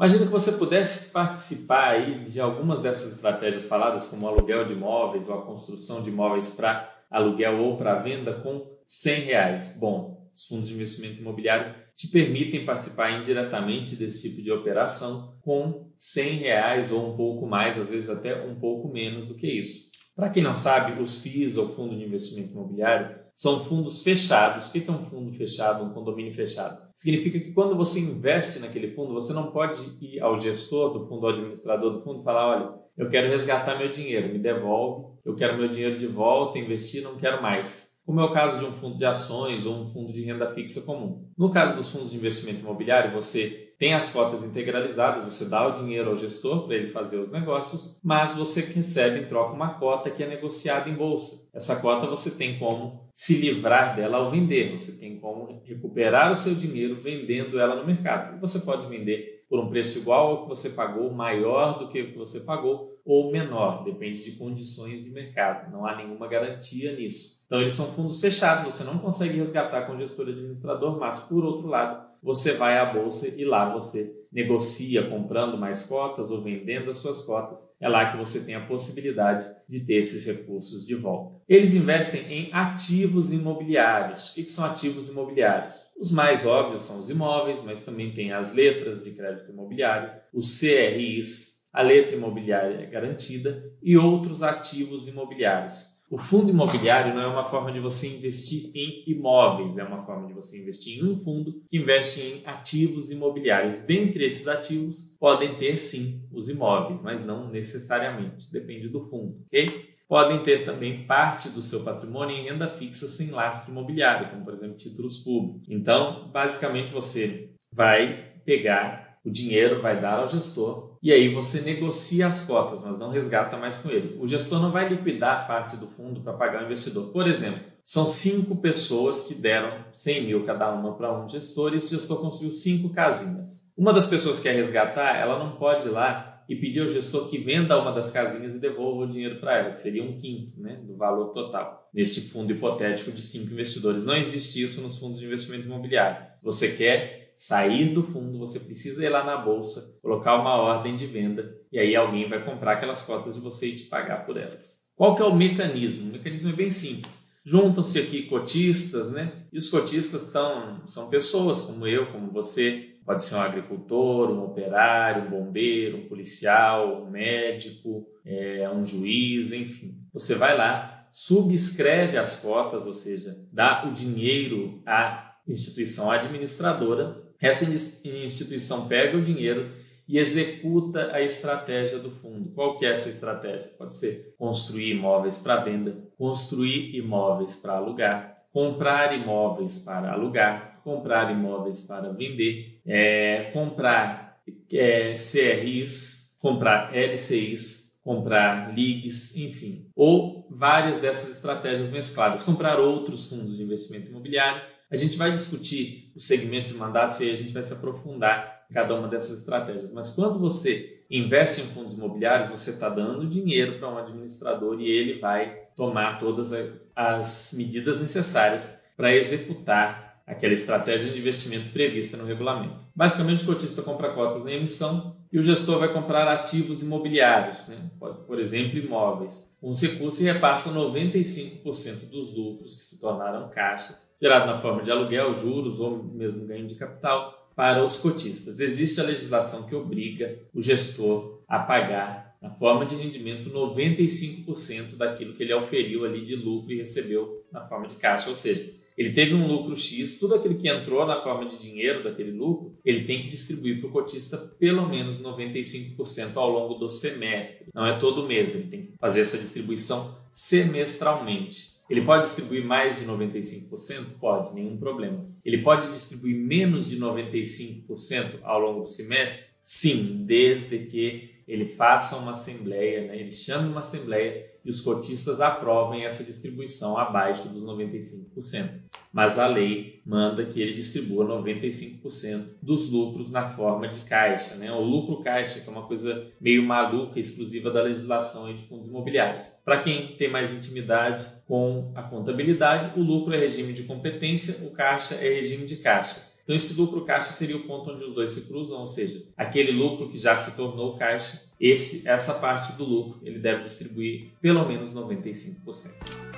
Imagina que você pudesse participar aí de algumas dessas estratégias faladas, como o aluguel de imóveis ou a construção de imóveis para aluguel ou para venda com 100 reais. Bom, os fundos de investimento imobiliário te permitem participar indiretamente desse tipo de operação com 100 reais ou um pouco mais, às vezes até um pouco menos do que isso. Para quem não sabe, os FIIs ou Fundo de Investimento Imobiliário são fundos fechados. O que é um fundo fechado, um condomínio fechado? Significa que quando você investe naquele fundo, você não pode ir ao gestor do fundo, ao administrador do fundo e falar: olha, eu quero resgatar meu dinheiro, me devolve, eu quero meu dinheiro de volta, investir, não quero mais como é o caso de um fundo de ações ou um fundo de renda fixa comum. No caso dos fundos de investimento imobiliário, você tem as cotas integralizadas, você dá o dinheiro ao gestor para ele fazer os negócios, mas você recebe em troca uma cota que é negociada em bolsa. Essa cota você tem como se livrar dela ao vender, você tem como recuperar o seu dinheiro vendendo ela no mercado. Você pode vender por um preço igual ao que você pagou, maior do que o que você pagou ou menor, depende de condições de mercado. Não há nenhuma garantia nisso. Então eles são fundos fechados, você não consegue resgatar com o gestor administrador, mas por outro lado, você vai à bolsa e lá você negocia comprando mais cotas ou vendendo as suas cotas. É lá que você tem a possibilidade de ter esses recursos de volta. Eles investem em ativos imobiliários. O que são ativos imobiliários? Os mais óbvios são os imóveis, mas também tem as letras de crédito imobiliário, os CRIs, a letra imobiliária garantida e outros ativos imobiliários. O fundo imobiliário não é uma forma de você investir em imóveis, é uma forma de você investir em um fundo que investe em ativos imobiliários. Dentre esses ativos, podem ter sim os imóveis, mas não necessariamente, depende do fundo, ok? Podem ter também parte do seu patrimônio em renda fixa sem lastro imobiliário, como por exemplo títulos públicos. Então, basicamente, você vai pegar o dinheiro, vai dar ao gestor e aí você negocia as cotas, mas não resgata mais com ele. O gestor não vai liquidar parte do fundo para pagar o investidor. Por exemplo, são cinco pessoas que deram 100 mil cada uma para um gestor e esse gestor construiu cinco casinhas. Uma das pessoas que quer resgatar, ela não pode ir lá e pedir ao gestor que venda uma das casinhas e devolva o dinheiro para ela, que seria um quinto né, do valor total, neste fundo hipotético de cinco investidores. Não existe isso nos fundos de investimento imobiliário. Você quer sair do fundo, você precisa ir lá na bolsa, colocar uma ordem de venda e aí alguém vai comprar aquelas cotas de você e te pagar por elas. Qual que é o mecanismo? O mecanismo é bem simples. Juntam-se aqui cotistas, né? E os cotistas estão, são pessoas como eu, como você, pode ser um agricultor, um operário, um bombeiro, um policial, um médico, é, um juiz, enfim. Você vai lá, subscreve as cotas, ou seja, dá o dinheiro à instituição administradora essa instituição pega o dinheiro e executa a estratégia do fundo. Qual que é essa estratégia? Pode ser construir imóveis para venda, construir imóveis para alugar, comprar imóveis para alugar, comprar imóveis para vender, é, comprar é, CRIs, comprar LCIs, comprar LIGs, enfim, ou várias dessas estratégias mescladas, comprar outros fundos de investimento imobiliário a gente vai discutir os segmentos de mandatos e aí a gente vai se aprofundar em cada uma dessas estratégias. Mas quando você investe em fundos imobiliários, você está dando dinheiro para um administrador e ele vai tomar todas as medidas necessárias para executar aquela estratégia de investimento prevista no regulamento. Basicamente, o cotista compra cotas na emissão e o gestor vai comprar ativos imobiliários, né? por exemplo, imóveis, com os recursos repassa 95% dos lucros que se tornaram caixas, gerado na forma de aluguel, juros ou mesmo ganho de capital para os cotistas. Existe a legislação que obriga o gestor a pagar na forma de rendimento 95% daquilo que ele auferiu ali de lucro e recebeu na forma de caixa, ou seja, ele teve um lucro X, tudo aquilo que entrou na forma de dinheiro daquele lucro, ele tem que distribuir para o cotista pelo menos 95% ao longo do semestre. Não é todo mês, ele tem que fazer essa distribuição semestralmente. Ele pode distribuir mais de 95%? Pode, nenhum problema. Ele pode distribuir menos de 95% ao longo do semestre? Sim, desde que ele faça uma assembleia, né? ele chame uma assembleia e os cotistas aprovem essa distribuição abaixo dos 95%. Mas a lei manda que ele distribua 95% dos lucros na forma de caixa. Né? O lucro caixa, que é uma coisa meio maluca, exclusiva da legislação de fundos imobiliários. Para quem tem mais intimidade com a contabilidade, o lucro é regime de competência, o caixa é regime de caixa. Então, esse lucro caixa seria o ponto onde os dois se cruzam, ou seja, aquele lucro que já se tornou caixa, esse, essa parte do lucro ele deve distribuir pelo menos 95%.